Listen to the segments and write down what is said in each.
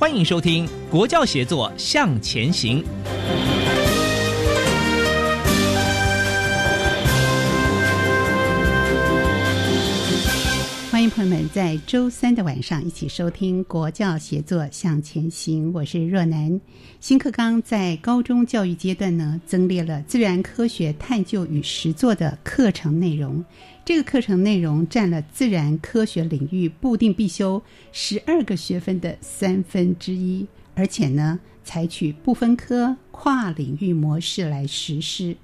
欢迎收听《国教协作向前行》。欢迎朋友们在周三的晚上一起收听《国教协作向前行》，我是若楠。新课纲在高中教育阶段呢，增列了自然科学探究与实作的课程内容。这个课程内容占了自然科学领域固定必修十二个学分的三分之一，而且呢，采取不分科、跨领域模式来实施。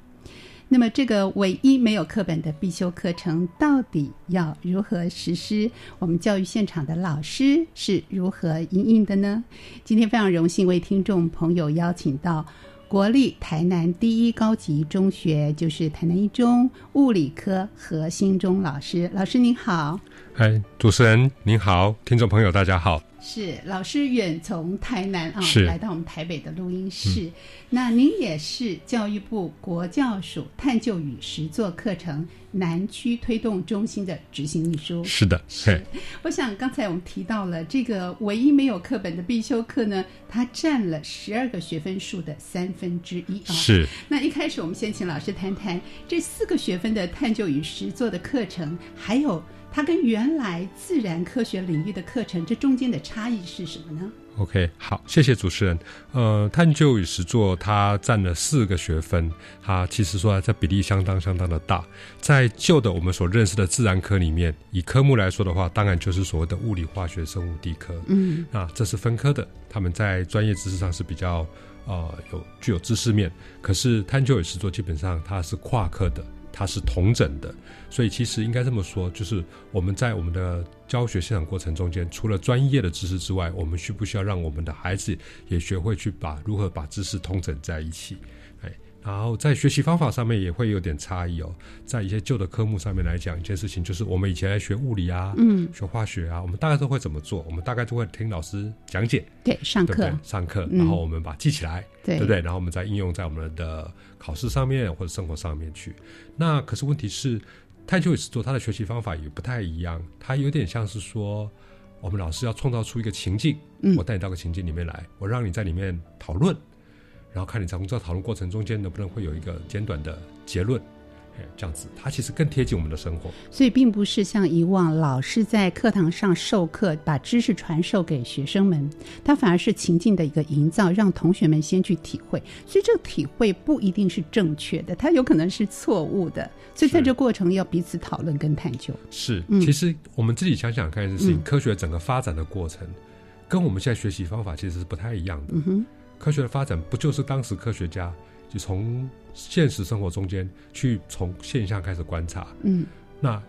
那么，这个唯一没有课本的必修课程，到底要如何实施？我们教育现场的老师是如何应应的呢？今天非常荣幸为听众朋友邀请到国立台南第一高级中学，就是台南一中物理科何新忠老师。老师您好，嗨，主持人您好，听众朋友大家好。是老师远从台南啊是来到我们台北的录音室。那您也是教育部国教署探究与实作课程南区推动中心的执行秘书。是的，是嘿，我想刚才我们提到了这个唯一没有课本的必修课呢，它占了十二个学分数的三分之一啊。是那一开始我们先请老师谈谈这四个学分的探究与实作的课程，还有它跟原来自然科学领域的课程这中间的差异是什么呢？OK，好，谢谢主持人。呃，探究与实作它占了四个学分，它其实说来这比例相当相当的大。在旧的我们所认识的自然科里面，以科目来说的话，当然就是所谓的物理、化学、生物、地科。嗯，那这是分科的，他们在专业知识上是比较呃有具有知识面。可是探究与实作基本上它是跨科的，它是同整的，所以其实应该这么说，就是我们在我们的教学现场过程中间，除了专业的知识之外，我们需不需要让我们的孩子也学会去把如何把知识通整在一起？哎，然后在学习方法上面也会有点差异哦。在一些旧的科目上面来讲，一件事情就是我们以前在学物理啊，嗯，学化学啊，我们大概都会怎么做？我们大概都会听老师讲解，对，上对不对课？上课，嗯然后我们把它记起来，对不对？然后我们再应用在我们的考试上面或者生活上面去。那可是问题是，探究与实作它的学习方法也不太一样，它有点像是说，我们老师要创造出一个情境，嗯我带你到个情境里面来，我让你在里面讨论，然后看你从这讨论过程中间能不能会有一个简短的结论。哎，这样子，它其实更贴近我们的生活。所以并不是像以往老师在课堂上授课，把知识传授给学生们，它反而是情境的一个营造，让同学们先去体会。所以这个体会不一定是正确的，它有可能是错误的。所以在这过程要彼此讨论跟探究。是，嗯其实我们自己想想看一件事情，嗯科学整个发展的过程，跟我们现在学习方法其实是不太一样的。嗯哼，科学的发展不就是当时科学家就从现实生活中间去从现象开始观察，嗯那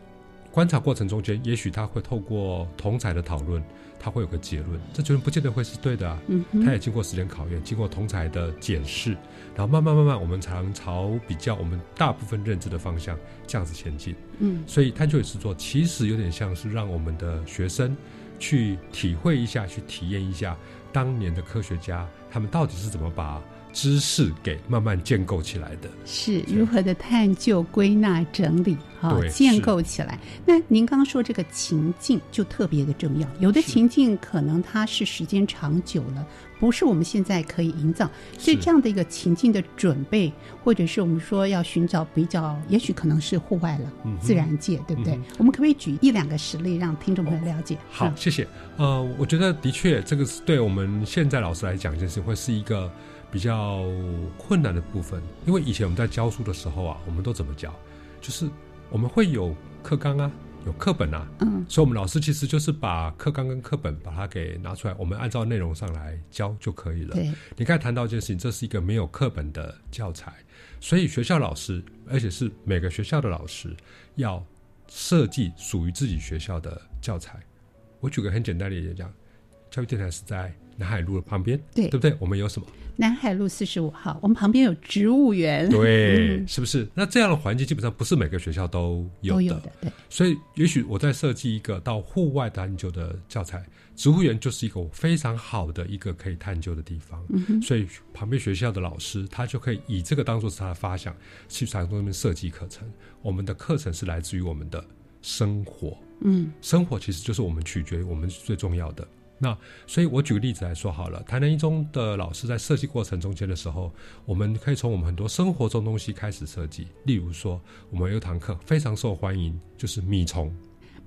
观察过程中间，也许他会透过同才的讨论，他会有个结论，这结论不见得会是对的啊。嗯哼，他也经过时间考验，经过同才的检视，然后慢慢慢慢，我们才能朝比较我们大部分认知的方向这样子前进。嗯所以探究与实作其实有点像是让我们的学生去体会一下，去体验一下，当年的科学家他们到底是怎么把知识给慢慢建构起来的。是如何的探究、归纳、整理，哈、对建构起来。那您刚刚说这个情境就特别的重要，有的情境可能它是时间长久了，不是我们现在可以营造，所以是这样的一个情境的准备，或者是我们说要寻找比较，也许可能是户外了，嗯自然界，对不对？嗯我们可不可以举一两个实例，让听众朋友了解？好，嗯谢谢。呃，我觉得的确，这个是对我们现在老师来讲，就是会是一个比较困难的部分，因为以前我们在教书的时候啊，我们都怎么教？就是我们会有课纲啊，有课本啊，嗯，所以我们老师其实就是把课纲跟课本把它给拿出来，我们按照内容上来教就可以了。对，你刚才谈到一件事情，这是一个没有课本的教材，所以学校老师，而且是每个学校的老师要设计属于自己学校的教材。我举个很简单的例子讲，教育电台是在南海路的旁边，对对不对？我们有什么？南海路四十五号，我们旁边有植物园，对，嗯是不是？那这样的环境基本上不是每个学校都有的，都有的，对，所以也许我在设计一个到户外探究的教材，植物园就是一个非常好的一个可以探究的地方。嗯所以旁边学校的老师他就可以以这个当做是他的发想，去从中面设计课程。我们的课程是来自于我们的生活，嗯，生活其实就是我们取决于我们最重要的。那所以，我举个例子来说好了。台南一中的老师在设计过程中间的时候，我们可以从我们很多生活中东西开始设计。例如说，我们有一堂课非常受欢迎，就是米虫。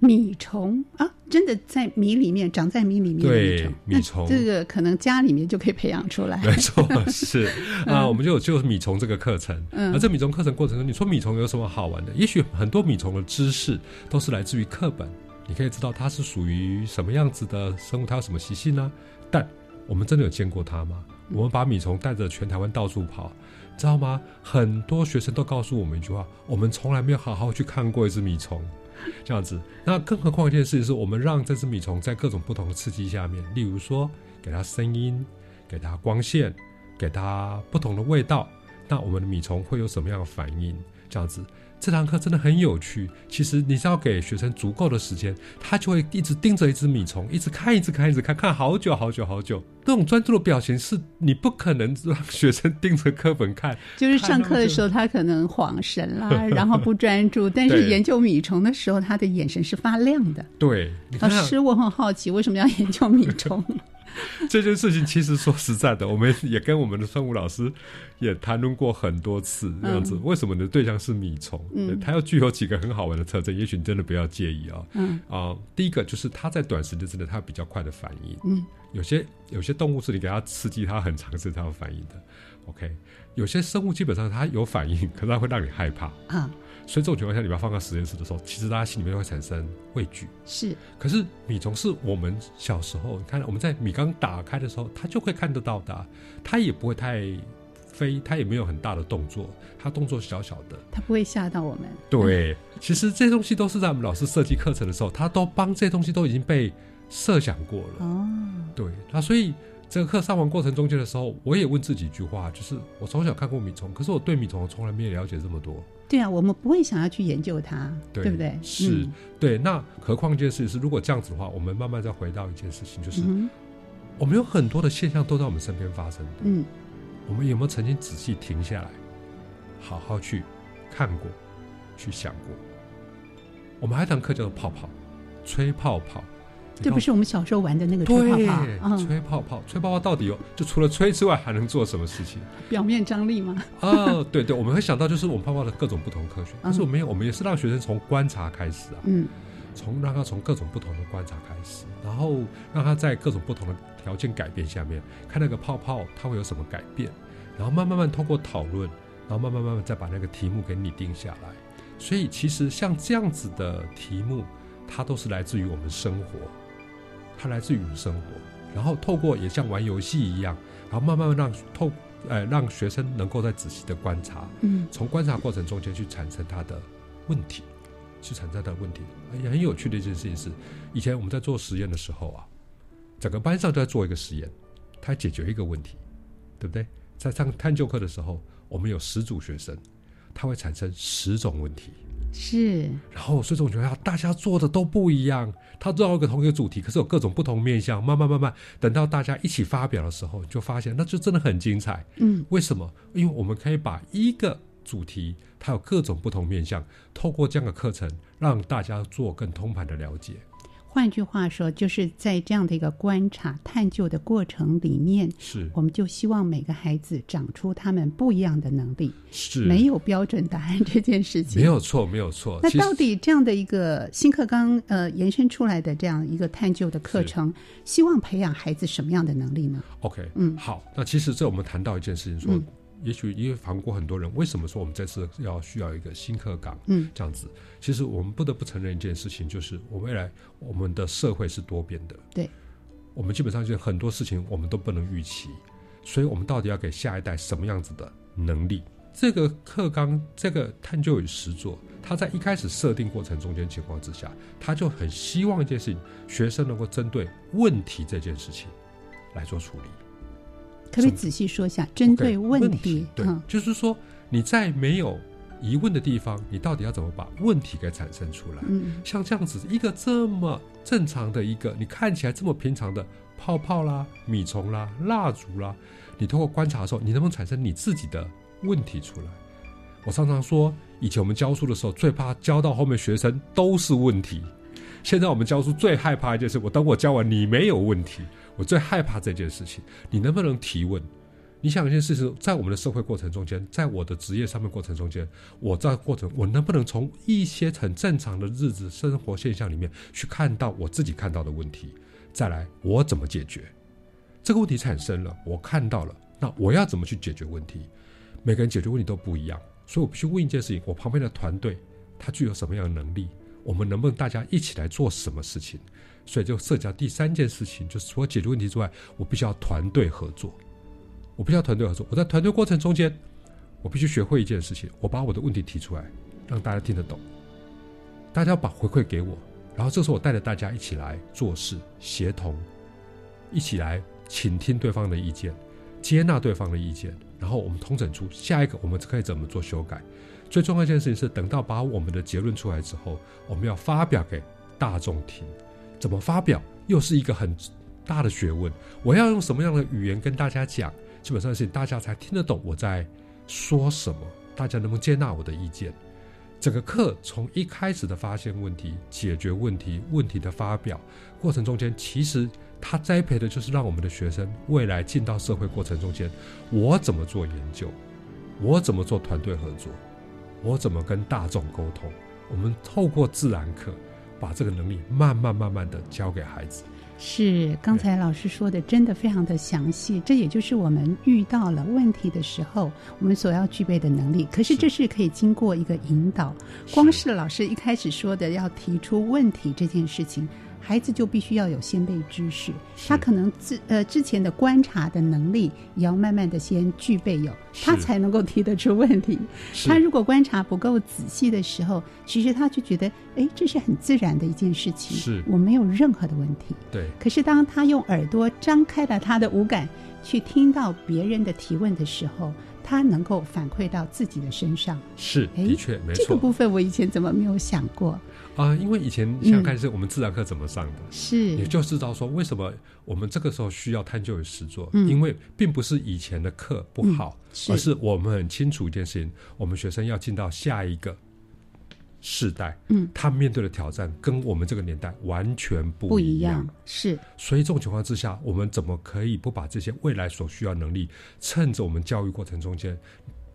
米虫啊，真的在米里面长在米里面的对米虫，这个可能家里面就可以培养出来。没错，是啊，我们就有就是米虫这个课程。嗯而这米虫课程过程中，你说米虫有什么好玩的？也许很多米虫的知识都是来自于课本，你可以知道它是属于什么样子的生物，它有什么习性呢？但我们真的有见过它吗？我们把米虫带着全台湾到处跑，知道吗？很多学生都告诉我们一句话：我们从来没有好好去看过一只米虫。这样子，那更何况一件事情是我们让这只米虫在各种不同的刺激下面，例如说给它声音，给它光线，给它不同的味道，那我们的米虫会有什么样的反应？这样子，这堂课真的很有趣。其实你只要给学生足够的时间，他就会一直盯着一只米虫，一直看，一直看，一直看，看好久好久好久。那种专注的表情是你不可能让学生盯着课本看。就是上课的时候，他可能晃神啦，然后不专注；但是研究米虫的时候，他的眼神是发亮的。对，老师，我很好奇，为什么要研究米虫？这件事情，其实说实在的，我们也跟我们的生物老师也谈论过很多次，这样子。为什么你的对象是米虫？嗯它要具有几个很好玩的特征，也许你真的不要介意啊、嗯啊、第一个就是它在短时间之内，它有比较快的反应。嗯，有些有些动物是你给它刺激，它很长时间才有反应的。OK，有些生物基本上它有反应，可是它会让你害怕。啊，所以这种情况下，你把它放到实验室的时候，其实大家心里面会产生畏惧。是可是米虫是我们小时候，你看我们在米缸打开的时候，它就会看得到的啊、它也不会太飞，它也没有很大的动作，它动作小小的。它不会吓到我们。对，其实这些东西都是在我们老师设计课程的时候，他都帮这些东西都已经被设想过了。哦，对，那所以这个课上完过程中间的时候，我也问自己一句话，就是我从小看过米虫，可是我对米虫从来没有了解这么多。对啊，我们不会想要去研究它，对不对？是嗯对，那何况一件事情是，如果这样子的话，我们慢慢再回到一件事情，就是、嗯我们有很多的现象都在我们身边发生的。嗯，我们有没有曾经仔细停下来，好好去看过、去想过？我们还有一堂课叫做泡泡，吹泡泡。这不是我们小时候玩的那个吹泡泡，嗯，吹泡泡，吹泡泡到底有就除了吹之外，还能做什么事情？表面张力吗？哦，对对，我们会想到就是我们泡泡的各种不同科学，但是嗯我们我们也是让学生从观察开始啊，嗯从让他从各种不同的观察开始，然后让他在各种不同的条件改变下面，看那个泡泡它会有什么改变，然后慢慢慢通过讨论，然后慢慢慢慢再把那个题目给拟定下来。所以其实像这样子的题目，它都是来自于我们生活，它来自于生活，然后透过也像玩游戏一样，然后慢慢让透呃让学生能够在仔细的观察，嗯从观察过程中间去产生他的问题，去产生他的问题。也很有趣的一件事情是，以前我们在做实验的时候啊，整个班上都在做一个实验，他解决一个问题，对不对？在上探究课的时候，我们有十组学生，他会产生十种问题。是，然后所以这种情况下，大家做的都不一样，他做到一个同一个主题，可是有各种不同面向。慢慢慢慢，等到大家一起发表的时候，就发现那就真的很精彩。嗯，为什么？因为我们可以把一个主题，它有各种不同面向，透过这样的课程，让大家做更通盘的了解。换句话说，就是在这样的一个观察、探究的过程里面，是我们就希望每个孩子长出他们不一样的能力，是没有标准答案这件事情。没有错，没有错。那到底这样的一个新课纲呃延伸出来的这样一个探究的课程，希望培养孩子什么样的能力呢？OK，嗯好。那其实这我们谈到一件事情，说，嗯也许因为访过很多人，为什么说我们这次要需要一个新课纲？嗯，这样子，其实我们不得不承认一件事情，就是我未来我们的社会是多变的。对，我们基本上就很多事情我们都不能预期，所以我们到底要给下一代什么样子的能力？这个课纲，这个探究与实作，它在一开始设定过程中间情况之下，他就很希望一件事情，学生能够针对问题这件事情来做处理。可不可以仔细说一下，针对问问题？对，嗯就是说你在没有疑问的地方，你到底要怎么把问题给产生出来？嗯像这样子一个这么正常的一个，你看起来这么平常的泡泡啦、米虫啦、蜡烛啦，你通过观察的时候，你能不能产生你自己的问题出来？我常常说，以前我们教书的时候，最怕教到后面学生都是问题。现在我们教书最害怕一件事，我等我教完你没有问题，我最害怕这件事情。你能不能提问？你想一件事情，在我们的社会过程中间，在我的职业上面过程中间，我在过程，我能不能从一些很正常的日子生活现象里面去看到我自己看到的问题？再来，我怎么解决这个问题产生了？我看到了，那我要怎么去解决问题？每个人解决问题都不一样，所以我必须问一件事情：我旁边的团队他具有什么样的能力？我们能不能大家一起来做什么事情？所以就涉及到第三件事情，就是除了解决问题之外，我必须要团队合作。我必须要团队合作。我在团队过程中间，我必须学会一件事情：我把我的问题提出来，让大家听得懂。大家要把回馈给我，然后这时候我带着大家一起来做事，协同，一起来倾听对方的意见，接纳对方的意见，然后我们通整出下一个我们可以怎么做修改。最重要一件事情是，等到把我们的结论出来之后，我们要发表给大众听。怎么发表，又是一个很大的学问。我要用什么样的语言跟大家讲，基本上是大家才听得懂我在说什么，大家能不能接纳我的意见。整个课从一开始的发现问题、解决问题、问题的发表过程中间，其实他栽培的就是让我们的学生未来进到社会过程中间，我怎么做研究，我怎么做团队合作，我怎么跟大众沟通。我们透过自然课，把这个能力慢慢慢慢的教给孩子。是，刚才老师说的真的非常的详细，这也就是我们遇到了问题的时候，我们所要具备的能力。可是这是可以经过一个引导，光是老师一开始说的要提出问题这件事情。孩子就必须要有先辈知识，他可能之呃之前的观察的能力也要慢慢的先具备有，他才能够提得出问题。他如果观察不够仔细的时候，其实他就觉得，哎，这是很自然的一件事情，是我没有任何的问题。对。可是当他用耳朵张开了他的五感，去听到别人的提问的时候，他能够反馈到自己的身上。是，的确没错。这个部分我以前怎么没有想过？啊，因为以前想想看是我们自然课怎么上的，嗯、是，也就知道说为什么我们这个时候需要探究与实作，嗯、因为并不是以前的课不好，而是我们很清楚一件事情，我们学生要进到下一个世代，嗯，他面对的挑战跟我们这个年代完全不不一样，是，所以这种情况之下，我们怎么可以不把这些未来所需要能力，趁着我们教育过程中间？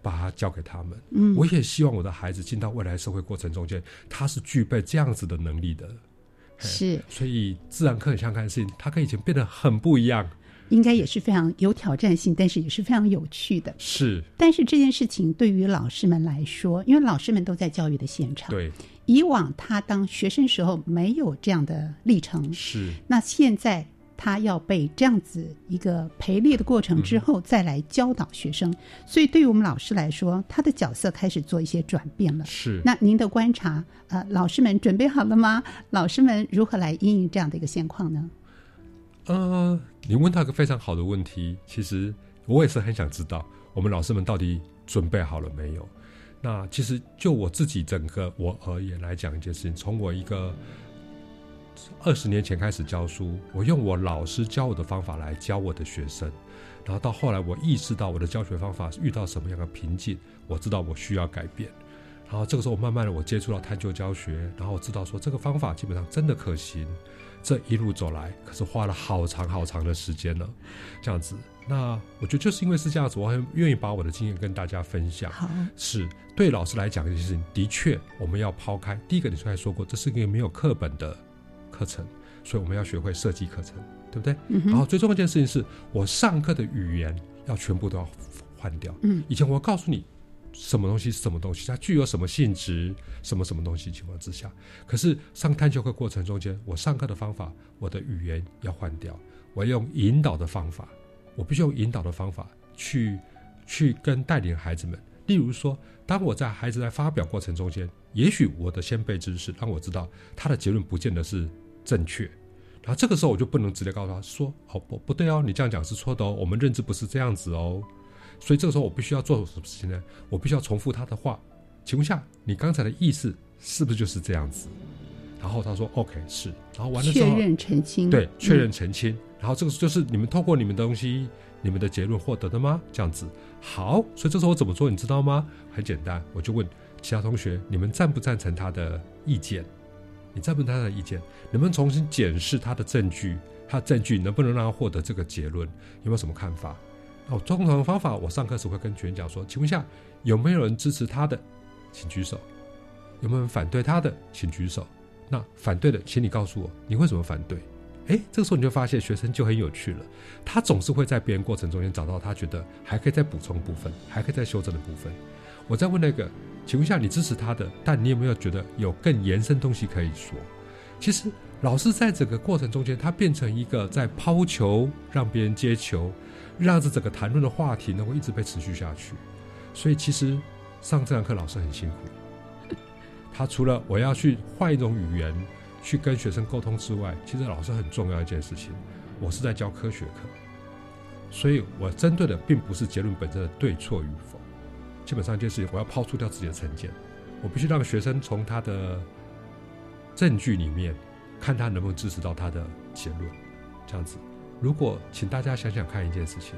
把它交给他们。嗯，我也希望我的孩子进到未来社会过程中间，他是具备这样子的能力的。是，所以自然课很相看的事情，它跟以前变得很不一样。应该也是非常有挑战性，但是也是非常有趣的。是，但是这件事情对于老师们来说，因为老师们都在教育的现场，对，以往他当学生时候没有这样的历程，是，那现在。他要被这样子一个培力的过程之后，再来教导学生，嗯、所以对于我们老师来说，他的角色开始做一些转变了。是。那您的观察，呃，老师们准备好了吗？老师们如何来应应这样的一个现况呢？呃，你问到一个非常好的问题，其实我也是很想知道，我们老师们到底准备好了没有？那其实就我自己整个我而言来讲一件事情，从我一个二十年前开始教书，我用我老师教我的方法来教我的学生，然后到后来我意识到我的教学方法遇到什么样的瓶颈，我知道我需要改变，然后这个时候我慢慢的我接触到探究教学，然后我知道说这个方法基本上真的可行，这一路走来可是花了好长好长的时间了，这样子。那我觉得就是因为是这样子，我很愿意把我的经验跟大家分享。是对老师来讲这件事情，的确我们要抛开。第一个，你刚才说过，这是一个没有课本的课程，所以我们要学会设计课程，对不对？然后最重要一件事情是，我上课的语言要全部都要换掉。嗯，以前我告诉你什么东西是什么东西，它具有什么性质，什么什么东西情况之下，可是上探究课过程中间，我上课的方法，我的语言要换掉，我要用引导的方法。我必须用引导的方法去去跟带领孩子们。例如说，当我在孩子在发表过程中间，也许我的先辈知识让我知道他的结论不见得是正确，然后这个时候我就不能直接告诉他说：“哦不不对哦，你这样讲是错的哦，我们认知不是这样子哦。”所以这个时候我必须要做什么事情呢？我必须要重复他的话。请问下，你刚才的意思是不是就是这样子？然后他说：“OK，是。”然后完了之后，确认澄清，对，确认澄清。然后这个就是你们透过你们的东西、你们的结论获得的吗？这样子好，所以这时候我怎么做？你知道吗？很简单，我就问其他同学：你们赞不赞成他的意见？你再问他的意见？能不能重新检视他的证据？他的证据能不能让他获得这个结论？有没有什么看法？那我通常的方法，我上课时会跟学员讲说：请问一下，有没有人支持他的，请举手；有没有人反对他的，请举手。那反对的，请你告诉我，你为什么反对？哎，这个时候你就发现学生就很有趣了，他总是会在别人过程中间找到他觉得还可以再补充部分，还可以再修正的部分。我再问那个，请问一下，你支持他的，但你有没有觉得有更延伸东西可以说？其实老师在整个过程中间，他变成一个在抛球，让别人接球，让这整个谈论的话题能够一直被持续下去。所以其实上这堂课老师很辛苦，他除了我要去换一种语言。去跟学生沟通之外，其实老师很重要一件事情，我是在教科学课，所以我针对的并不是结论本身的对错与否，基本上一件事情，我要抛出掉自己的成见，我必须让学生从他的证据里面看他能不能支持到他的结论，这样子。如果请大家想想看一件事情，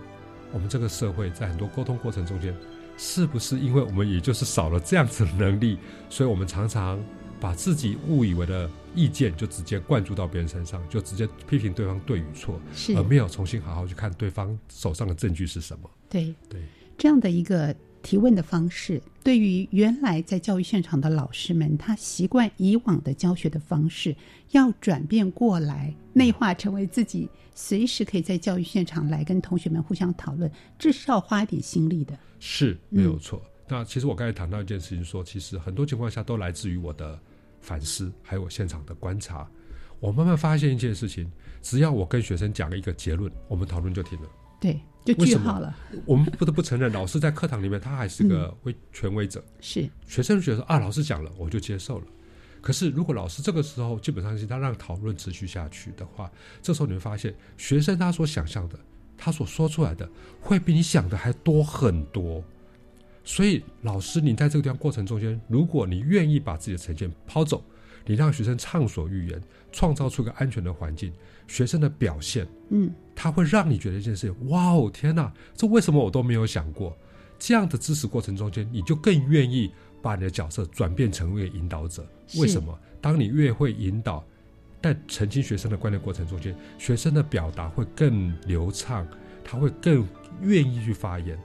我们这个社会在很多沟通过程中间，是不是因为我们也就是少了这样子的能力，所以我们常常。把自己误以为的意见就直接灌注到别人身上，就直接批评对方对与错，而没有重新好好去看对方手上的证据是什么。对对，这样的一个提问的方式，对于原来在教育现场的老师们，他习惯以往的教学的方式，要转变过来，内化成为自己随时可以在教育现场来跟同学们互相讨论，这是要花一点心力的。是没有错。那其实我刚才谈到一件事情，说其实很多情况下都来自于我的反思，还有我现场的观察。我慢慢发现一件事情：只要我跟学生讲了一个结论，我们讨论就停了。对，就句号了。我们不得不承认，老师在课堂里面他还是个威权威者。是学生觉得啊，老师讲了，我就接受了。可是如果老师这个时候基本上是他让讨论持续下去的话，这时候你会发现，学生他所想象的，他所说出来的，会比你想的还多很多。所以，老师，你在这个地方过程中间，如果你愿意把自己的成见抛走，你让学生畅所欲言，创造出一个安全的环境，学生的表现，嗯，他会让你觉得一件事情，哇哦，天哪，这为什么我都没有想过？这样的知识过程中间，你就更愿意把你的角色转变成为引导者。为什么？当你越会引导，在澄清学生的观念过程中间，学生的表达会更流畅，他会更愿意去发言。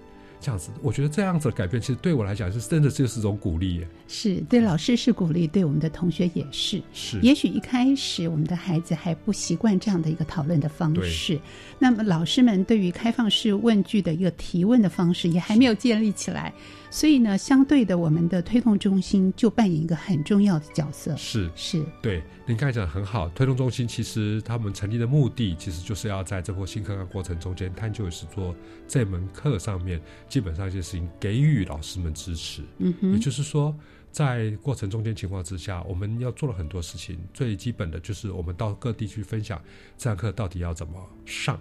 这样子，我觉得这样子的改变，其实对我来讲是真的就是一种鼓励。是对老师是鼓励，对我们的同学也是。是，也许一开始我们的孩子还不习惯这样的一个讨论的方式，那么老师们对于开放式问句的一个提问的方式也还没有建立起来。所以呢，相对的，我们的推动中心就扮演一个很重要的角色。是是，对，您刚才讲的很好。推动中心其实他们成立的目的，其实就是要在这波新课纲过程中间，探究是做这门课上面，基本上一些事情给予老师们支持。嗯哼，也就是说，在过程中间情况之下，我们要做了很多事情。最基本的就是我们到各地去分享这堂课到底要怎么上，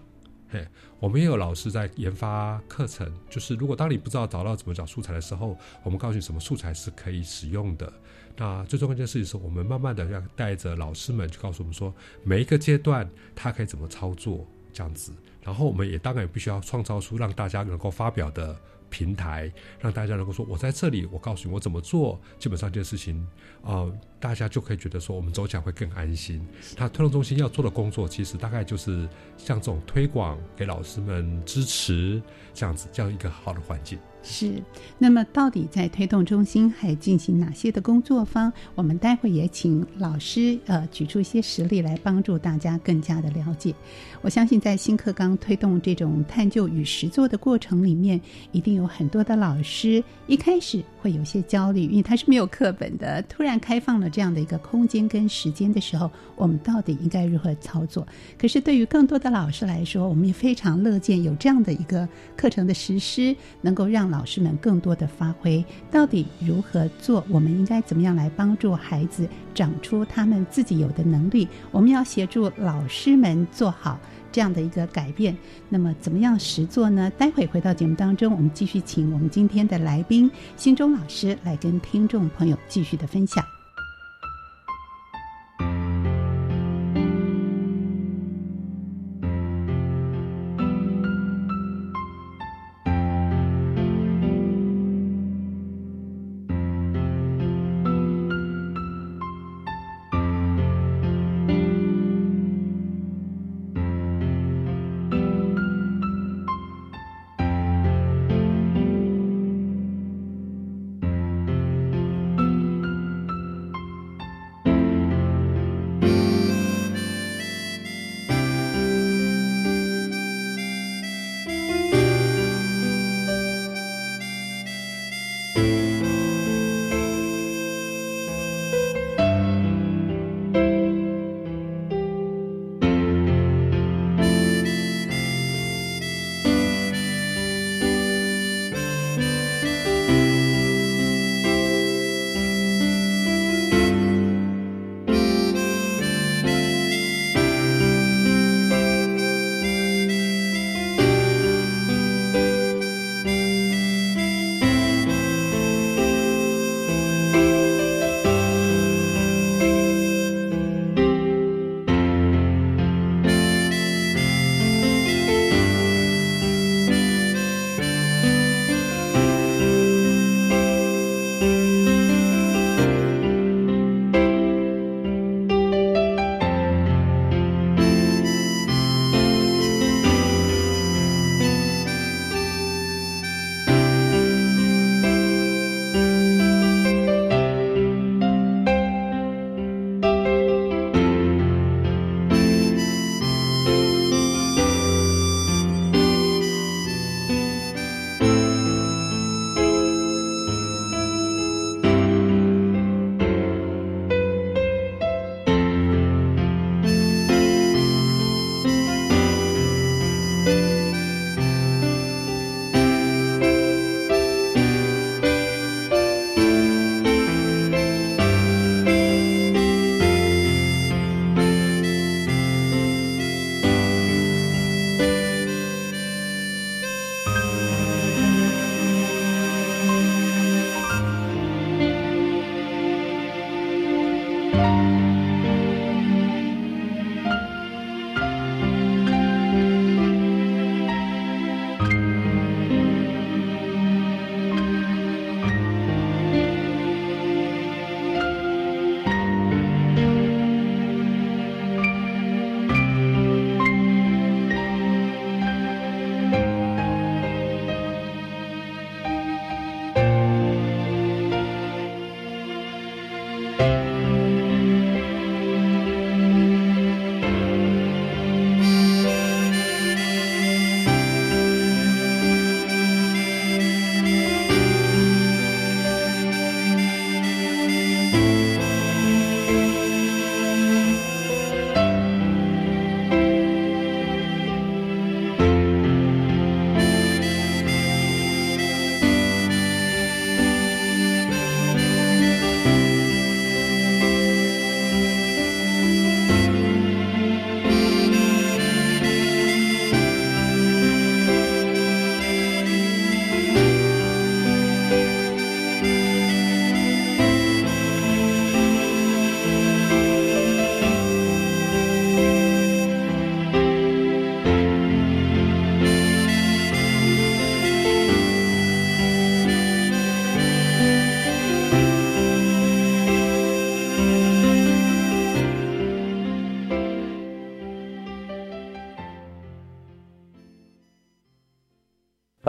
嘿，我们也有老师在研发课程，就是如果当你不知道找到怎么找素材的时候，我们告诉你什么素材是可以使用的。那最重要一件事情是我们慢慢的要带着老师们去告诉我们说，每一个阶段他可以怎么操作这样子。然后我们也当然也必须要创造出让大家能够发表的平台，让大家能够说，我在这里，我告诉你我怎么做，基本上这件事情，呃，大家就可以觉得说，我们走起来会更安心。那推动中心要做的工作，其实大概就是像这种推广，给老师们支持，这样子，这样一个好的环境。是，那么到底在推动中心还进行哪些的工作方？我们待会也请老师呃举出一些实例来帮助大家更加的了解。我相信在新课纲推动这种探究与实作的过程里面，一定有很多的老师一开始会有些焦虑，因为他是没有课本的，突然开放了这样的一个空间跟时间的时候，我们到底应该如何操作？可是对于更多的老师来说，我们也非常乐见有这样的一个课程的实施，能够让老师们更多的发挥，到底如何做？我们应该怎么样来帮助孩子长出他们自己有的能力？我们要协助老师们做好这样的一个改变。那么，怎么样实做呢？待会回到节目当中，我们继续请我们今天的来宾新中老师来跟听众朋友继续的分享。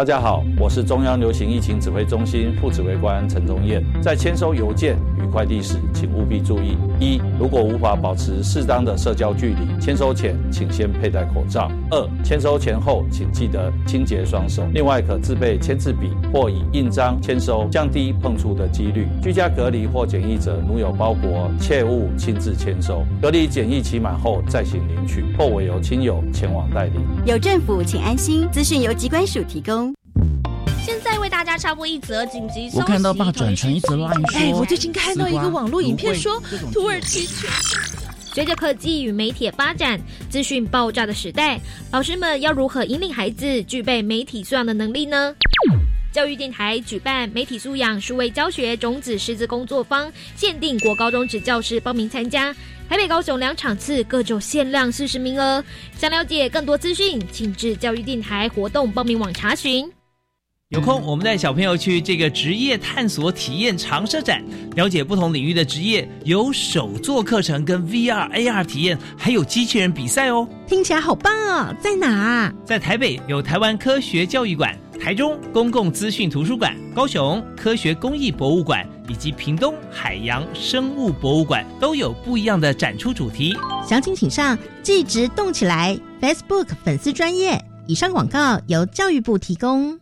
大家好，我是中央流行疫情指挥中心副指挥官陈宗彦。在签收邮件与快递时，请务必注意：一、如果无法保持适当的社交距离，签收前请先佩戴口罩；二、签收前后请记得清洁双手。另外，可自备签字笔或以印章签收，降低碰触的几率。居家隔离或检疫者，如有包裹，切勿亲自签收。隔离检疫期满后再行领取，或委由亲友前往代理。有政府，请安心。资讯由机关署提供。现在为大家插播一则紧急消息。我看到爸转成一则乱说，哎，我最近看到一个网络影片，说土耳其全。随着科技与媒体发展，资讯爆炸的时代，老师们要如何引领孩子具备媒体素养的能力呢？教育电台举办媒体素养数位教学种子师资工作坊，限定国高中职教师报名参加。台北、高雄两场次各就限量四十名额。想了解更多资讯，请至教育电台活动报名网查询。有空，我们带小朋友去这个职业探索体验长设展，了解不同领域的职业，有手作课程、跟 VR、AR 体验，还有机器人比赛哦。听起来好棒哦！在哪？在台北有台湾科学教育馆，台中公共资讯图书馆，高雄科学工艺博物馆，以及屏东海洋生物博物馆，都有不一样的展出主题。详情请上“即职动起来 ”Facebook 粉丝专业。以上广告由教育部提供。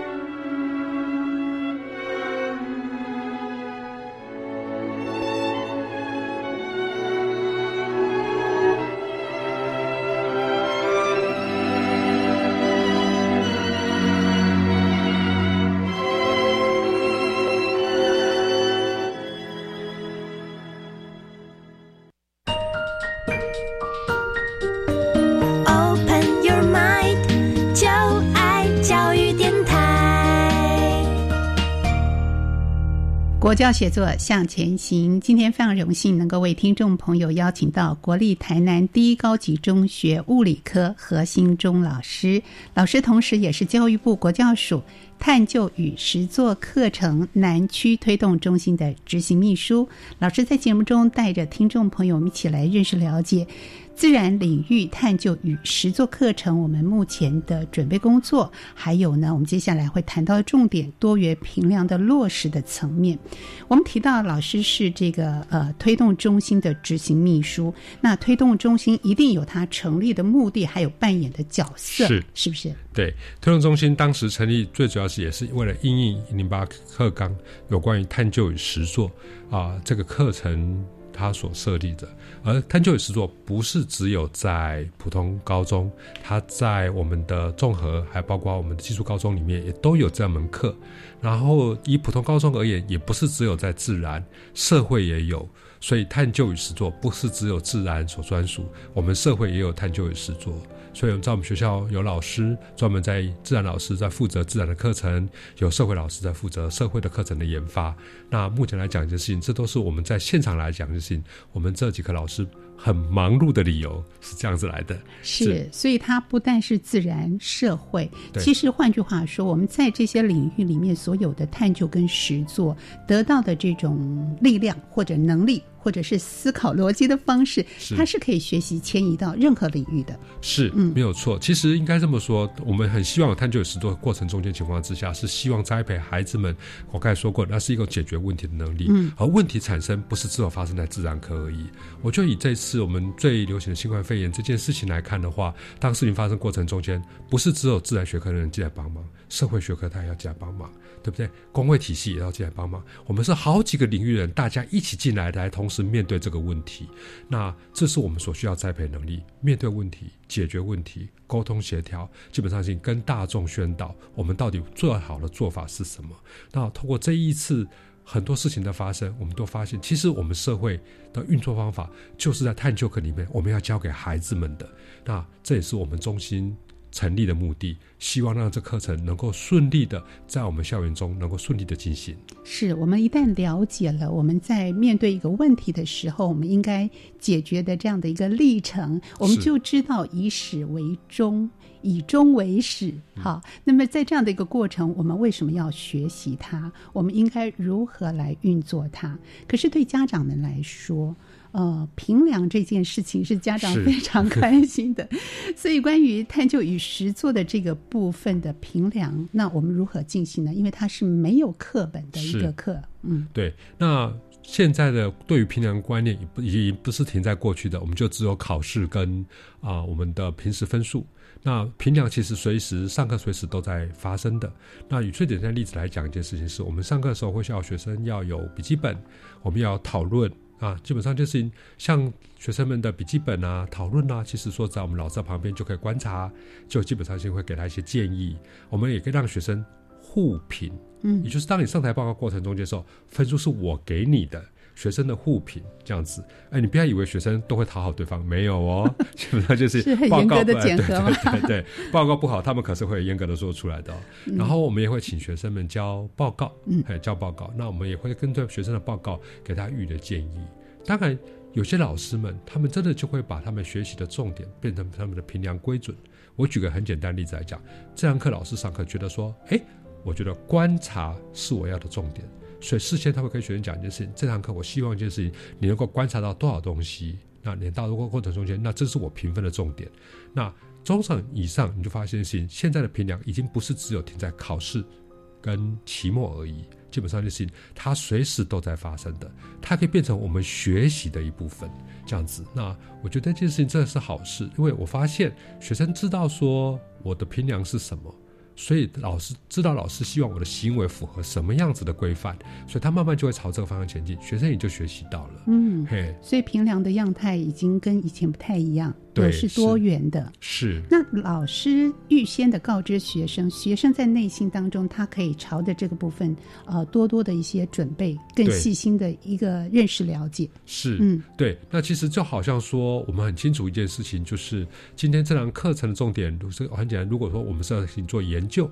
国教写作向前行。今天非常荣幸能够为听众朋友邀请到国立台南第一高级中学物理科何新忠老师，老师同时也是教育部国教署探究与实作课程南区推动中心的执行秘书。老师在节目中带着听众朋友们一起来认识了解。自然领域探究与实作课程，我们目前的准备工作，还有呢，我们接下来会谈到的重点多元评量的落实的层面。我们提到老师是这个呃推动中心的执行秘书，那推动中心一定有它成立的目的，还有扮演的角色，是是不是？对，推动中心当时成立最主要是也是为了应应零八课纲有关于探究与实作啊这个课程。他所设立的，而探究与实作不是只有在普通高中，它在我们的综合，还包括我们的技术高中里面，也都有这样门课。然后以普通高中而言，也不是只有在自然、社会也有。所以探究与实作不是只有自然所专属，我们社会也有探究与实作。所以在我们学校有老师专门在自然老师在负责自然的课程，有社会老师在负责社会的课程的研发。那目前来讲一件事情，这都是我们在现场来讲的事情。我们这几个老师很忙碌的理由是这样子来的。是，所以它不但是自然社会，其实换句话说，我们在这些领域里面所有的探究跟实作得到的这种力量或者能力。或者是思考逻辑的方式，它是可以学习迁移到任何领域的。是，嗯，没有错。其实应该这么说，我们很希望有探究有实作过程中间情况之下，是希望栽培孩子们。我刚才说过，那是一个解决问题的能力。嗯，而问题产生不是只有发生在自然科而已。我就以这次我们最流行的新冠肺炎这件事情来看的话，当事情发生过程中间，不是只有自然学科的人进来帮忙，社会学科他也要进来帮忙。对不对？工会体系也要进来帮忙。我们是好几个领域人，大家一起进来，来同时面对这个问题。那这是我们所需要栽培能力：面对问题、解决问题、沟通协调，基本上是跟大众宣导我们到底最好的做法是什么。那通过这一次很多事情的发生，我们都发现，其实我们社会的运作方法就是在探究课里面我们要教给孩子们的。那这也是我们中心。成立的目的，希望让这课程能够顺利的在我们校园中能够顺利的进行。是我们一旦了解了我们在面对一个问题的时候，我们应该解决的这样的一个历程，我们就知道以始为终，以终为始。好，那么在这样的一个过程，我们为什么要学习它？我们应该如何来运作它？可是对家长们来说，呃，评量这件事情是家长非常关心的，所以关于探究与实作的这个部分的评量，那我们如何进行呢？因为它是没有课本的一个是课，嗯，对，那现在的对于评量观念已不已经不是停在过去的，我们就只有考试跟啊、我们的平时分数。那评量其实随时上课随时都在发生的。那以最简单的例子来讲，一件事情是我们上课的时候会要学生要有笔记本，我们要讨论啊，基本上就是像学生们的笔记本啊、讨论啊，其实说在我们老师在旁边就可以观察，就基本上就会给他一些建议。我们也可以让学生互评，嗯也就是当你上台报告过程中间的时候，分数是我给你的。学生的互评这样子，哎，你不要以为学生都会讨好对方，没有哦，基本上就是报告严格的不检核吗对对对对，报告不好，他们可是会严格的说出来的、哦。嗯然后我们也会请学生们交报告，嗯哎，交报告。那我们也会根据学生的报告给他予的建议。当然，有些老师们，他们真的就会把他们学习的重点变成他们的评量规准。我举个很简单的例子来讲，这堂课老师上课觉得说，哎，我觉得观察是我要的重点，所以事先他会跟学生讲一件事情，这堂课我希望一件事情，你能够观察到多少东西。那你到如果过程中间，那这是我评分的重点。那中上以上，你就发现事情，现在的评量已经不是只有停在考试跟期末而已，基本上就是它随时都在发生的，它可以变成我们学习的一部分，这样子。那我觉得这件事情真的是好事，因为我发现学生知道说我的评量是什么。所以老师知道老师希望我的行为符合什么样子的规范，所以他慢慢就会朝这个方向前进，学生也就学习到了。嗯嘿，所以平良的样态已经跟以前不太一样，对是多元的。是那老师预先的告知学生，学生在内心当中，他可以朝着这个部分，呃，多多的一些准备，更细心的一个认识了解。是，嗯，对。那其实就好像说，我们很清楚一件事情，就是今天这堂课程的重点，是很简单。如果说我们是要请做研究，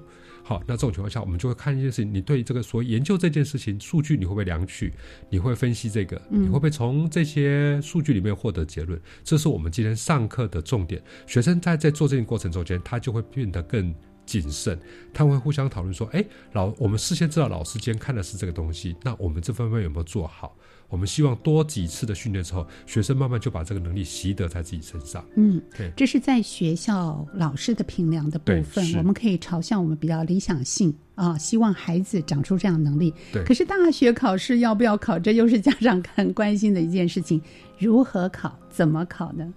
好，那这种情况下，我们就会看一件事情，你对这个所研究这件事情数据，你会不会量取？你会分析这个？你会不会从这些数据里面获得结论？这是我们今天上课的重点。学生在在做这件过程中间，他就会变得更。谨慎，他会互相讨论说：“哎，老，我们事先知道老师今天看的是这个东西，那我们这方面有没有做好？我们希望多几次的训练之后，学生慢慢就把这个能力习得在自己身上。嗯对，这是在学校老师的评量的部分，我们可以朝向我们比较理想性啊，希望孩子长出这样的能力。对可是大学考试要不要考，这又是家长很关心的一件事情。如何考？怎么考呢？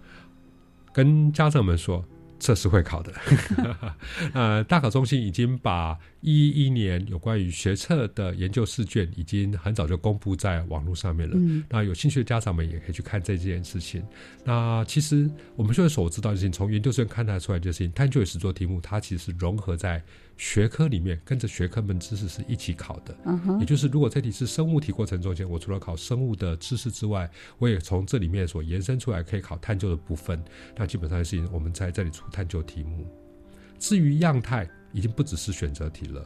跟家长们说，这是会考的。呃，大考中心已经把一一年有关于学测的研究试卷已经很早就公布在网络上面了。嗯那有兴趣的家长们也可以去看这件事情。那其实我们现在所知道的事情，从研究生看得出来，就是探究与实作题目，它其实融合在学科里面，跟着学科门知识是一起考的。嗯哼也就是如果这题是生物题过程中间，我除了考生物的知识之外，我也从这里面所延伸出来可以考探究的部分。那基本上是我们在这里出探究题目。至于样态，已经不只是选择题了。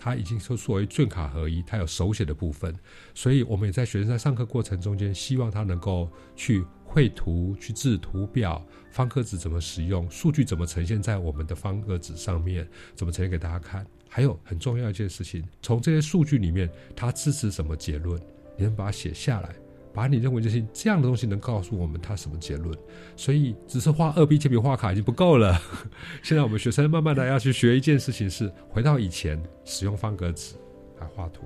它已经说作为卷卡合一，它有手写的部分，所以我们也在学生在上课过程中间，希望他能够去绘图、去制图表、方格纸怎么使用，数据怎么呈现在我们的方格纸上面，怎么呈现给大家看。还有很重要一件事情，从这些数据里面，它支持什么结论，你能把它写下来，把你认为这些这样的东西能告诉我们它什么结论。所以，只是画二 B 铅笔画卡已经不够了。现在我们学生慢慢的要去学一件事情，是回到以前使用方格纸来画图，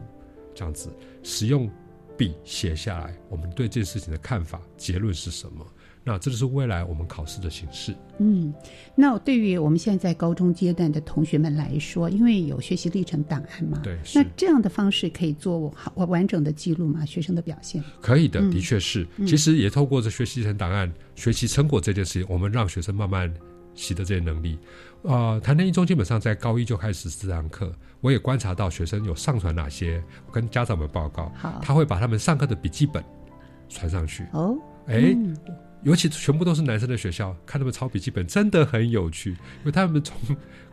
这样子使用笔写下来，我们对这件事情的看法、结论是什么？那这就是未来我们考试的形式。嗯，那对于我们现在在高中阶段的同学们来说，因为有学习历程档案嘛，对那这样的方式可以做好完整的记录吗？学生的表现？可以的，嗯的确是。嗯其实也透过这学习历程档案、学习成果这件事情，我们让学生慢慢习得这些能力。呃，台南一中基本上在高一就开始这堂课，我也观察到学生有上传哪些，我跟家长们报告，好他会把他们上课的笔记本传上去。哦，哎、嗯尤其全部都是男生的学校，看他们抄笔记本真的很有趣，因为他们从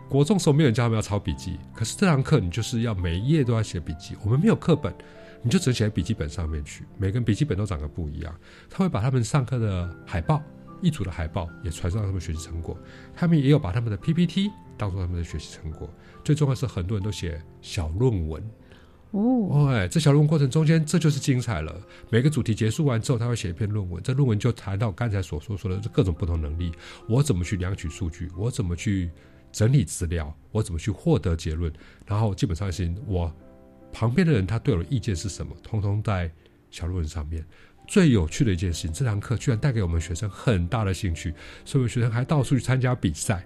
国中时候没有人教他们要抄笔记，可是这堂课你就是要每一页都要写笔记。我们没有课本，你就只能写在笔记本上面去，每个人笔记本都长得不一样。他会把他们上课的海报、一组的海报也传上他们学习成果，他们也有把他们的 PPT 当做他们的学习成果。最重要是，很多人都写小论文。哦，哎，这小论文过程中间，这就是精彩了。每个主题结束完之后，他会写一篇论文，这论文就谈到刚才所说说的各种不同能力，我怎么去量取数据，我怎么去整理资料，我怎么去获得结论，然后基本上是我旁边的人他对我的意见是什么，通通在小论文上面。最有趣的一件事情，这堂课居然带给我们学生很大的兴趣，所以学生还到处去参加比赛。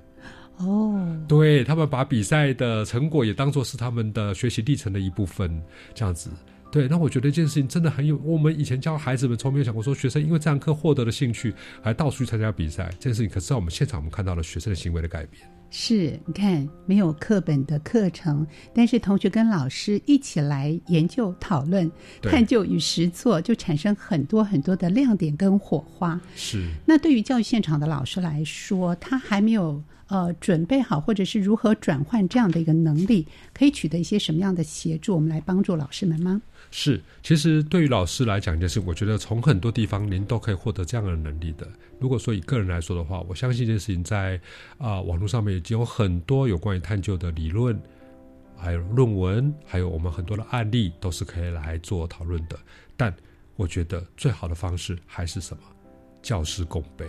哦，对他们把比赛的成果也当做是他们的学习历程的一部分，这样子。对，那我觉得这件事情真的很有。我们以前教孩子们从没有想过说，学生因为这堂课获得了兴趣，还到处去参加比赛，这件事情可是在我们现场我们看到了学生的行为的改变。是，你看没有课本的课程，但是同学跟老师一起来研究、讨论、探究与实作，就产生很多很多的亮点跟火花。是。那对于教育现场的老师来说，他还没有。呃，准备好，或者是如何转换这样的一个能力，可以取得一些什么样的协助？我们来帮助老师们吗？是，其实对于老师来讲，就是我觉得从很多地方您都可以获得这样的能力的。如果说以个人来说的话，我相信这件事情在啊网络上面已经有很多有关于探究的理论，还有论文，还有我们很多的案例都是可以来做讨论的。但我觉得最好的方式还是什么？教师共备。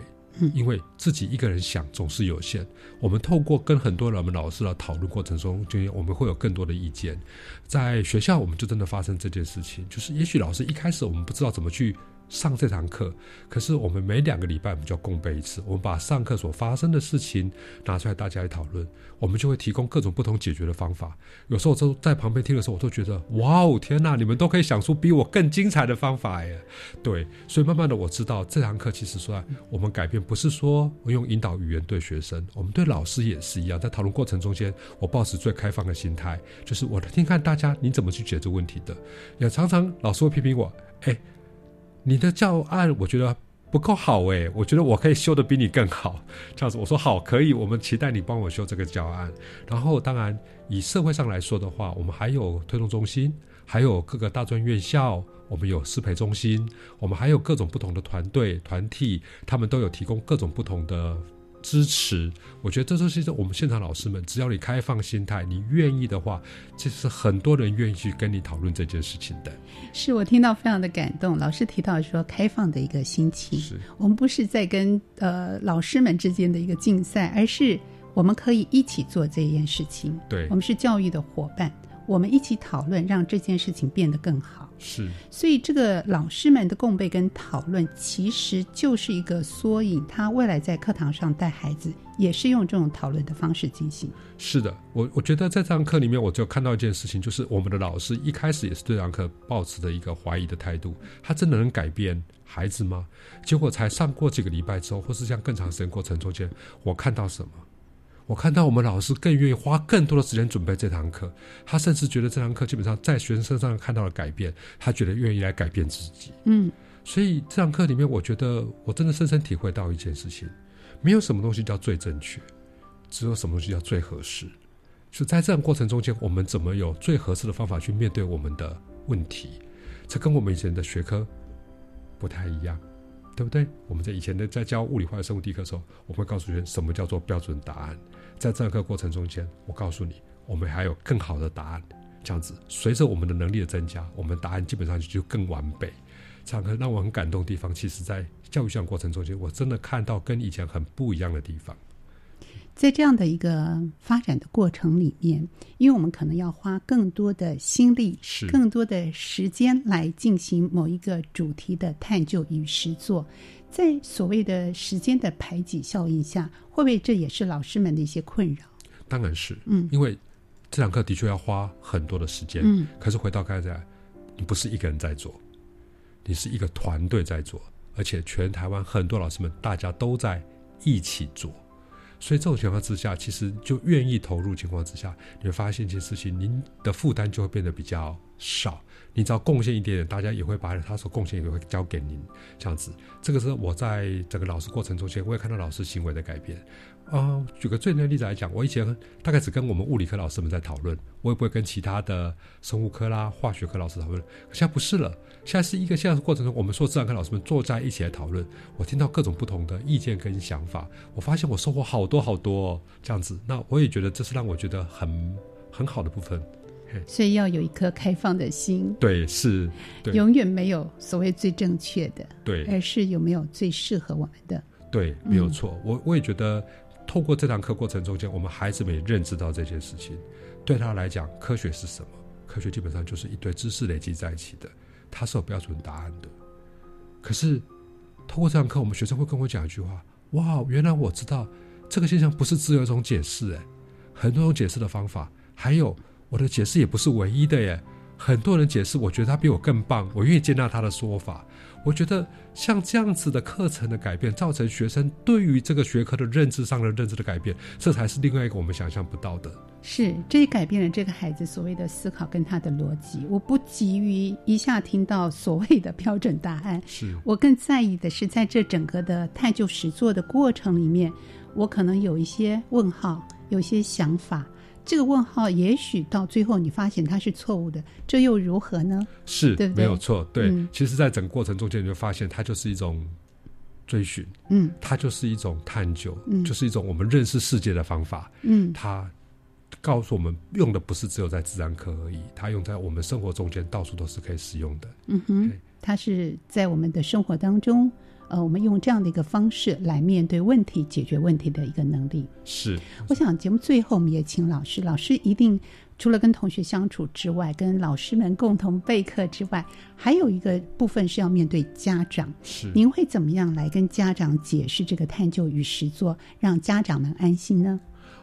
因为自己一个人想总是有限，我们透过跟很多我们老师的讨论过程中，就我们会有更多的意见。在学校，我们就真的发生这件事情，就是也许老师一开始我们不知道怎么去。上这堂课，可是我们每两个礼拜我们就要共备一次。我们把上课所发生的事情拿出来，大家来讨论，我们就会提供各种不同解决的方法。有时候都在旁边听的时候，我都觉得哇哦，天哪！你们都可以想出比我更精彩的方法耶。对，所以慢慢的我知道这堂课其实说我们改变不是说我用引导语言对学生，我们对老师也是一样。在讨论过程中间，我保持最开放的心态，就是我听看大家你怎么去解决问题的。也常常老师会批评我，哎。你的教案我觉得不够好诶，我觉得我可以修的比你更好。这样子我说好，可以，我们期待你帮我修这个教案。然后当然以社会上来说的话，我们还有推动中心，还有各个大专院校，我们有适培中心，我们还有各种不同的团队团体，他们都有提供各种不同的。支持，我觉得这都是我们现场老师们，只要你开放心态，你愿意的话，其实很多人愿意去跟你讨论这件事情的。是我听到非常的感动。老师提到说，开放的一个心情，是我们不是在跟呃老师们之间的一个竞赛，而是我们可以一起做这件事情。对，我们是教育的伙伴。我们一起讨论，让这件事情变得更好。是，所以这个老师们的共备跟讨论，其实就是一个缩影。他未来在课堂上带孩子，也是用这种讨论的方式进行。是的，我我觉得在这堂课里面，我就看到一件事情，就是我们的老师一开始也是对这堂课抱持的一个怀疑的态度。他真的能改变孩子吗？结果才上过几个礼拜之后，或是像更长时间过程中间，我看到什么？我看到我们老师更愿意花更多的时间准备这堂课，他甚至觉得这堂课基本上在学生身上看到了改变，他觉得愿意来改变自己。嗯，所以这堂课里面，我觉得我真的深深体会到一件事情：没有什么东西叫最正确，只有什么东西叫最合适。就在这样过程中间，我们怎么有最合适的方法去面对我们的问题？这跟我们以前的学科不太一样。对不对？我们在以前的在教物理化学、生物地科的时候，我会告诉学生什么叫做标准答案。在这个过程中间，我告诉你，我们还有更好的答案。这样子，随着我们的能力的增加，我们答案基本上就更完备。这堂课让我很感动的地方，其实在教育上过程中间，我真的看到跟以前很不一样的地方。在这样的一个发展的过程里面，因为我们可能要花更多的心力、更多的时间来进行某一个主题的探究与实作，在所谓的时间的排挤效应下，会不会这也是老师们的一些困扰？当然是，嗯，因为这堂课的确要花很多的时间，嗯，可是回到刚才，你不是一个人在做，你是一个团队在做，而且全台湾很多老师们大家都在一起做。所以这种情况之下，其实就愿意投入情况之下，你会发现一件事情，您的负担就会变得比较少。你只要贡献一点点，大家也会把他所贡献也会交给您，这样子。这个是我在整个老师过程中间，我也看到老师行为的改变。啊，举个最简单的例子来讲，我以前大概只跟我们物理科老师们在讨论，我也不会跟其他的生物科啦、化学科老师讨论。现在不是了，现在是一个现在过程中，我们说自然科老师们坐在一起来讨论，我听到各种不同的意见跟想法，我发现我收获好多好多哦，这样子。那我也觉得这是让我觉得很很好的部分。所以要有一颗开放的心。对，是，永远没有所谓最正确的，对，而是有没有最适合我们的。对，没有错。我我也觉得，透过这堂课过程中间，我们孩子们也认知到这件事情。对他来讲，科学是什么？科学基本上就是一堆知识累积在一起的，它是有标准答案的。可是，透过这堂课，我们学生会跟我讲一句话：哇，原来我知道这个现象不是只有一种解释，哎，很多种解释的方法，还有我的解释也不是唯一的耶。很多人解释，我觉得他比我更棒，我愿意接纳他的说法。我觉得像这样子的课程的改变，造成学生对于这个学科的认知上的认知的改变，这才是另外一个我们想象不到的。是，这也改变了这个孩子所谓的思考跟他的逻辑。我不急于一下听到所谓的标准答案，是我更在意的是在这整个的探究实作的过程里面，我可能有一些问号，有些想法。这个问号也许到最后你发现它是错误的，这又如何呢？是，对不对？没有错，对。其实，在整个过程中间，你就发现它就是一种追寻，嗯，它就是一种探究，嗯，就是一种我们认识世界的方法，嗯，它告诉我们用的不是只有在自然科而已，它用在我们生活中间到处都是可以使用的，嗯哼，它是在我们的生活当中。呃，我们用这样的一个方式来面对问题、解决问题的一个能力是。我想节目最后，我们也请老师，老师一定除了跟同学相处之外，跟老师们共同备课之外，还有一个部分是要面对家长。是。您会怎么样来跟家长解释这个探究与实作，让家长们安心呢？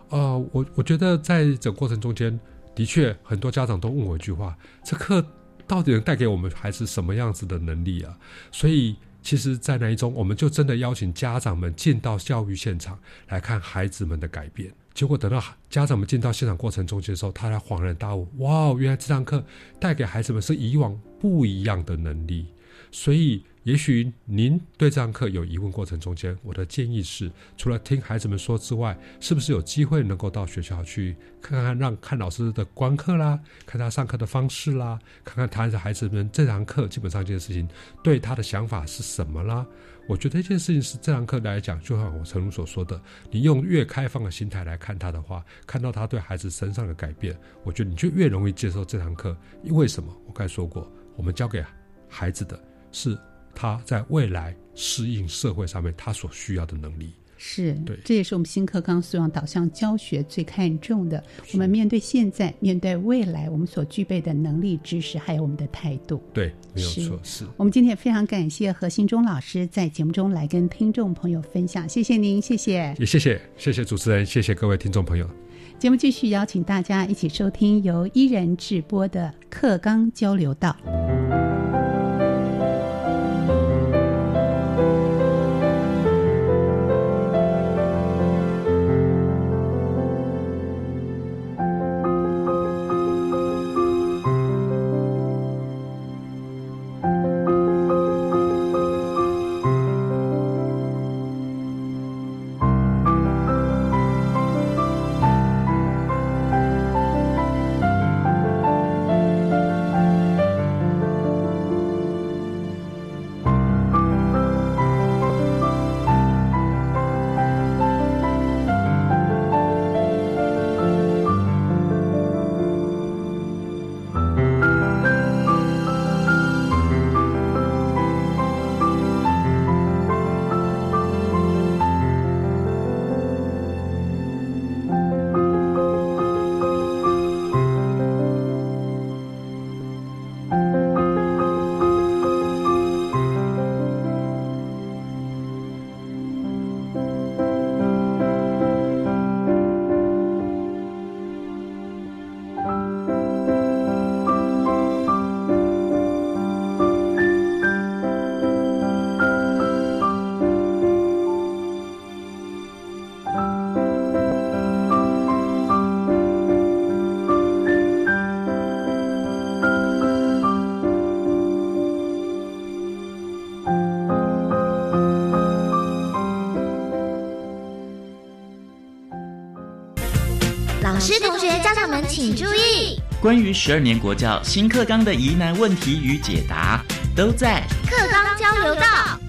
呃，我我觉得在整个过程中间，的确很多家长都问我一句话：这课到底能带给我们孩子什么样子的能力啊？所以。其实，在那一中，我们就真的邀请家长们进到教育现场来看孩子们的改变。结果等到家长们进到现场过程中间的时候，他才恍然大悟：哇，原来这堂课带给孩子们是以往不一样的能力。所以。也许您对这堂课有疑问，过程中间，我的建议是，除了听孩子们说之外，是不是有机会能够到学校去看看，让看老师的观课啦，看他上课的方式啦，看看他的孩子们这堂课基本上这件事情对他的想法是什么啦？我觉得一件事情是这堂课来讲，就像我陈如所说的，你用越开放的心态来看他的话，看到他对孩子身上的改变，我觉得你就越容易接受这堂课。因为什么？我刚才说过，我们教给孩子的是。他在未来适应社会上面，他所需要的能力是对，这也是我们新课纲素养导向教学最看重的。我们面对现在、面对未来，我们所具备的能力、知识，还有我们的态度。对，没有错。是我们今天也非常感谢何新忠老师在节目中来跟听众朋友分享，谢谢您，谢谢，也谢谢，谢谢主持人，谢谢各位听众朋友。节目继续邀请大家一起收听由伊人直播的课纲交流道。请注意，关于十二年国教新课纲的疑难问题与解答，都在课纲交流道。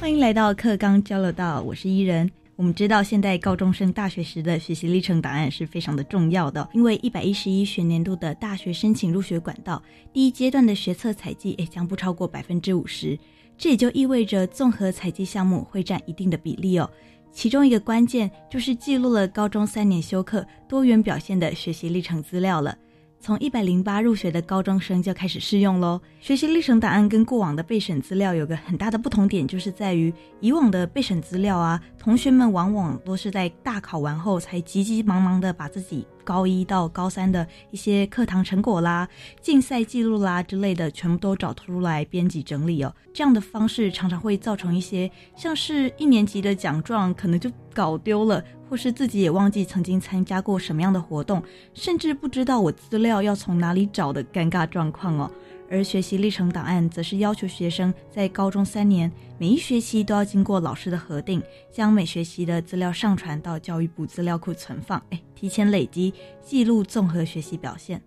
欢迎来到课纲交流道，我是伊人。我们知道，现在高中生大学时的学习历程档案是非常的重要的，因为一百一十一学年度的大学申请入学管道第一阶段的学测采集，也将不超过百分之五十，这也就意味着综合采集项目会占一定的比例哦。其中一个关键就是记录了高中三年修课多元表现的学习历程资料了。从一百零八入学的高中生就开始试用喽。学习历程档案跟过往的备审资料有个很大的不同点，就是在于以往的备审资料啊，同学们往往都是在大考完后才急急忙忙的把自己高一到高三的一些课堂成果啦、竞赛记录啦之类的，全部都找出来编辑整理哦。这样的方式常常会造成一些像是一年级的奖状可能就搞丢了。或是自己也忘记曾经参加过什么样的活动，甚至不知道我资料要从哪里找的尴尬状况哦。而学习历程档案则是要求学生在高中三年每一学期都要经过老师的核定，将每学期的资料上传到教育部资料库存放，哎，提前累积记录综合学习表现。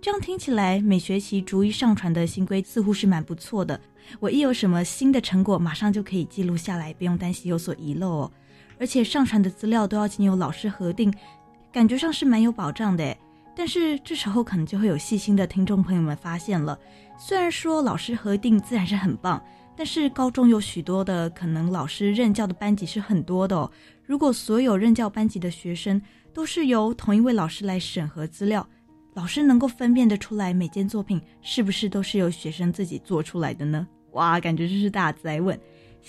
这样听起来，每学期逐一上传的新规似乎是蛮不错的。我一有什么新的成果，马上就可以记录下来，不用担心有所遗漏哦。而且上传的资料都要经由老师核定，感觉上是蛮有保障的。但是这时候可能就会有细心的听众朋友们发现了，虽然说老师核定自然是很棒，但是高中有许多的可能老师任教的班级是很多的哦。如果所有任教班级的学生都是由同一位老师来审核资料，老师能够分辨得出来每件作品是不是都是由学生自己做出来的呢？哇，感觉这是大灾问。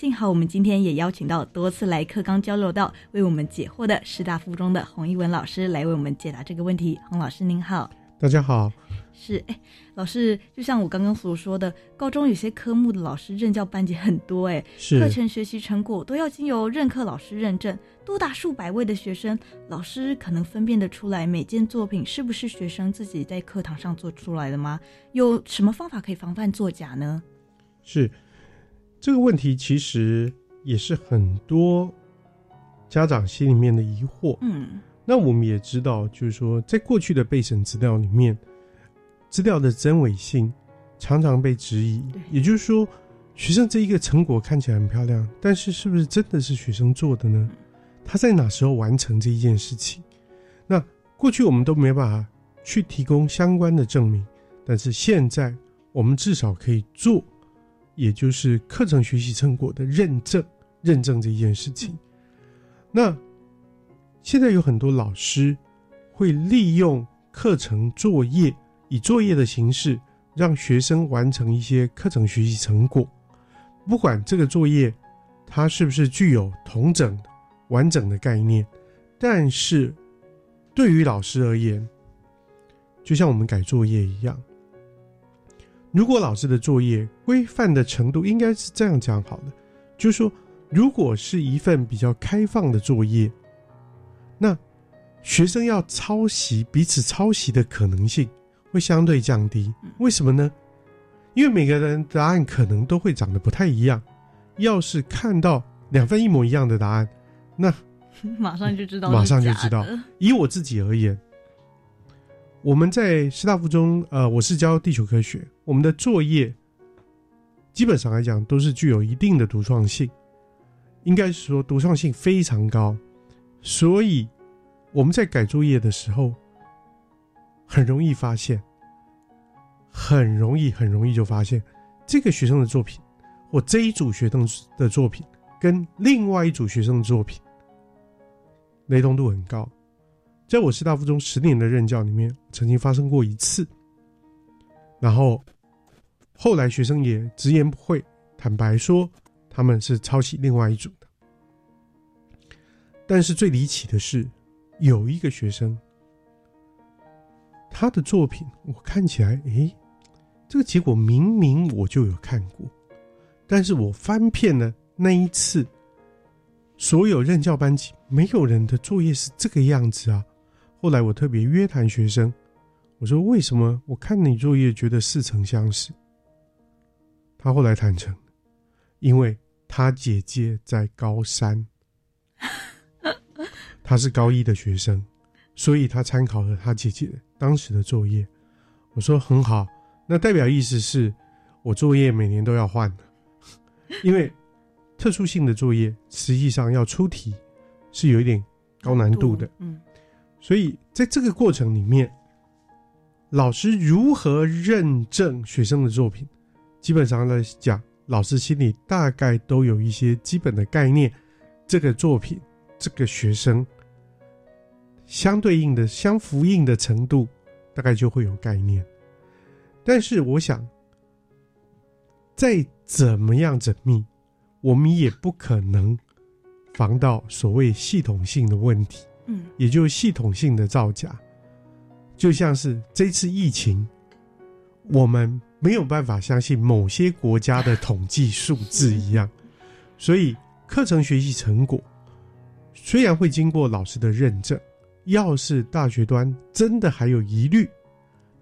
幸好我们今天也邀请到多次来课纲交流道为我们解惑的师大附中的洪一文老师来为我们解答这个问题。洪老师您好，大家好。是哎，老师，就像我刚刚所说的，高中有些科目的老师任教班级很多哎，课程学习成果都要经由任课老师认证，多达数百位的学生，老师可能分辨得出来每件作品是不是学生自己在课堂上做出来的吗？有什么方法可以防范作假呢？是。这个问题其实也是很多家长心里面的疑惑。嗯，那我们也知道，就是说，在过去的备审资料里面，资料的真伪性常常被质疑。也就是说，学生这一个成果看起来很漂亮，但是是不是真的是学生做的呢？他在哪时候完成这一件事情？那过去我们都没办法去提供相关的证明，但是现在我们至少可以做。也就是课程学习成果的认证，认证这一件事情。那现在有很多老师会利用课程作业，以作业的形式让学生完成一些课程学习成果。不管这个作业它是不是具有同整、完整的概念，但是对于老师而言，就像我们改作业一样。如果老师的作业规范的程度应该是这样讲好的，就是说，如果是一份比较开放的作业，那学生要抄袭彼此抄袭的可能性会相对降低。为什么呢？因为每个人答案可能都会长得不太一样。要是看到两份一模一样的答案，那 马上就知道，马上就知道。以我自己而言。我们在师大附中，呃，我是教地球科学，我们的作业基本上来讲都是具有一定的独创性，应该是说独创性非常高，所以我们在改作业的时候，很容易发现，很容易很容易就发现这个学生的作品，或这一组学生的作品跟另外一组学生的作品雷同度很高。在我师大附中十年的任教里面，曾经发生过一次。然后后来学生也直言不讳，坦白说他们是抄袭另外一组的。但是最离奇的是，有一个学生，他的作品我看起来，诶，这个结果明明我就有看过，但是我翻遍了那一次，所有任教班级没有人的作业是这个样子啊。后来我特别约谈学生，我说：“为什么我看你作业觉得似曾相识？”他后来坦诚，因为他姐姐在高三，他是高一的学生，所以他参考了他姐姐当时的作业。我说：“很好，那代表意思是我作业每年都要换的，因为特殊性的作业实际上要出题，是有一点高难度的。嗯，所以在这个过程里面，老师如何认证学生的作品，基本上来讲，老师心里大概都有一些基本的概念。这个作品，这个学生相对应的、相呼应的程度，大概就会有概念。但是，我想，再怎么样缜密，我们也不可能防到所谓系统性的问题。嗯，也就是系统性的造假，就像是这次疫情，我们没有办法相信某些国家的统计数字一样，所以课程学习成果虽然会经过老师的认证，要是大学端真的还有疑虑，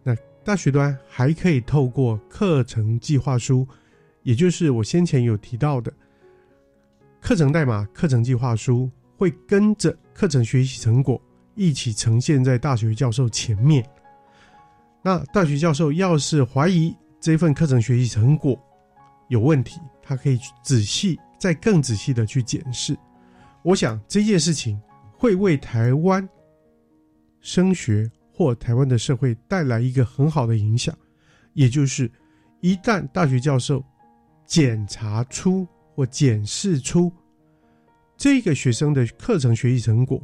那大学端还可以透过课程计划书，也就是我先前有提到的课程代码、课程计划书。会跟着课程学习成果一起呈现在大学教授前面。那大学教授要是怀疑这份课程学习成果有问题，他可以仔细再更仔细的去检视。我想这件事情会为台湾升学或台湾的社会带来一个很好的影响，也就是一旦大学教授检查出或检视出。这个学生的课程学习成果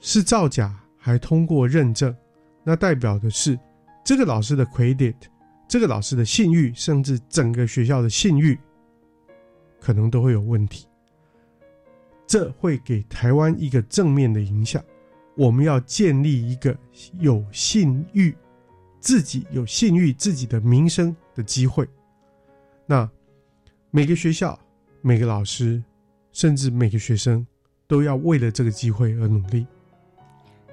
是造假，还通过认证，那代表的是这个老师的 credit，这个老师的信誉，甚至整个学校的信誉，可能都会有问题。这会给台湾一个正面的影响。我们要建立一个有信誉、自己有信誉、自己的名声的机会。那每个学校、每个老师。甚至每个学生都要为了这个机会而努力。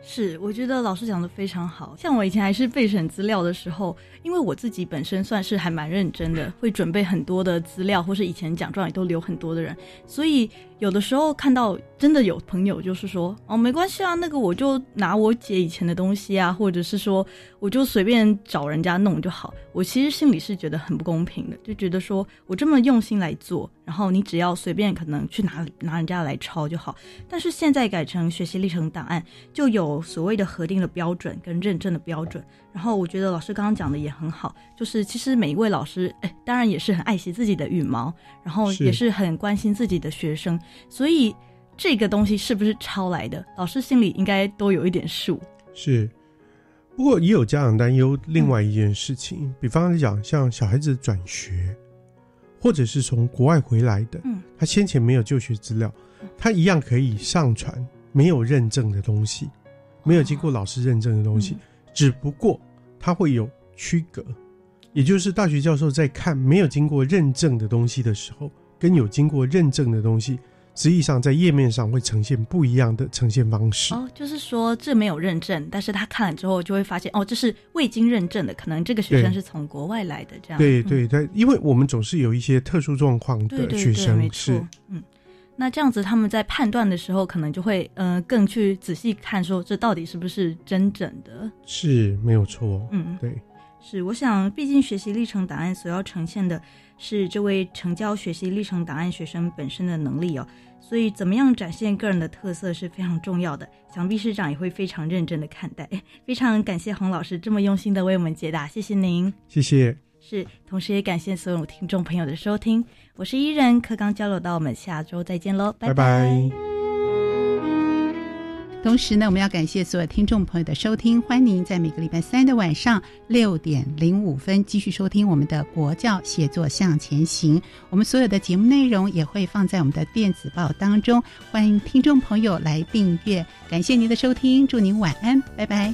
是，我觉得老师讲的非常好。像我以前还是备审资料的时候，因为我自己本身算是还蛮认真的，会准备很多的资料，或是以前奖状也都留很多的人，所以有的时候看到真的有朋友就是说，哦，没关系啊，那个我就拿我姐以前的东西啊，或者是说我就随便找人家弄就好。我其实心里是觉得很不公平的，就觉得说我这么用心来做，然后你只要随便可能去拿拿人家来抄就好。但是现在改成学习历程档案，就有所谓的核定的标准跟认证的标准。然后我觉得老师刚刚讲的也很好，就是其实每一位老师，哎，当然也是很爱惜自己的羽毛，然后也是很关心自己的学生，所以这个东西是不是抄来的，老师心里应该都有一点数。是。不过也有家长担忧另外一件事情，比方来讲，像小孩子转学，或者是从国外回来的，嗯，他先前没有就学资料，他一样可以上传没有认证的东西，没有经过老师认证的东西，只不过它会有区隔，也就是大学教授在看没有经过认证的东西的时候，跟有经过认证的东西。实际上，在页面上会呈现不一样的呈现方式。哦，就是说这没有认证，但是他看了之后就会发现，哦，这是未经认证的，可能这个学生是从国外来的，这样。对对对，因为我们总是有一些特殊状况的学生，是嗯，那这样子他们在判断的时候，可能就会呃更去仔细看，说这到底是不是真正的？是没有错，嗯，对，是。我想，毕竟学习历程档案所要呈现的。是这位成交学习历程档案学生本身的能力哦，所以怎么样展现个人的特色是非常重要的。想必师长也会非常认真的看待。非常感谢洪老师这么用心的为我们解答，谢谢您，谢谢。是，同时也感谢所有听众朋友的收听，我是伊人，课刚交流到我们下周再见喽，拜拜。同时呢，我们要感谢所有听众朋友的收听，欢迎您在每个礼拜三的晚上六点零五分继续收听我们的国教写作向前行。我们所有的节目内容也会放在我们的电子报当中，欢迎听众朋友来订阅。感谢您的收听，祝您晚安，拜拜。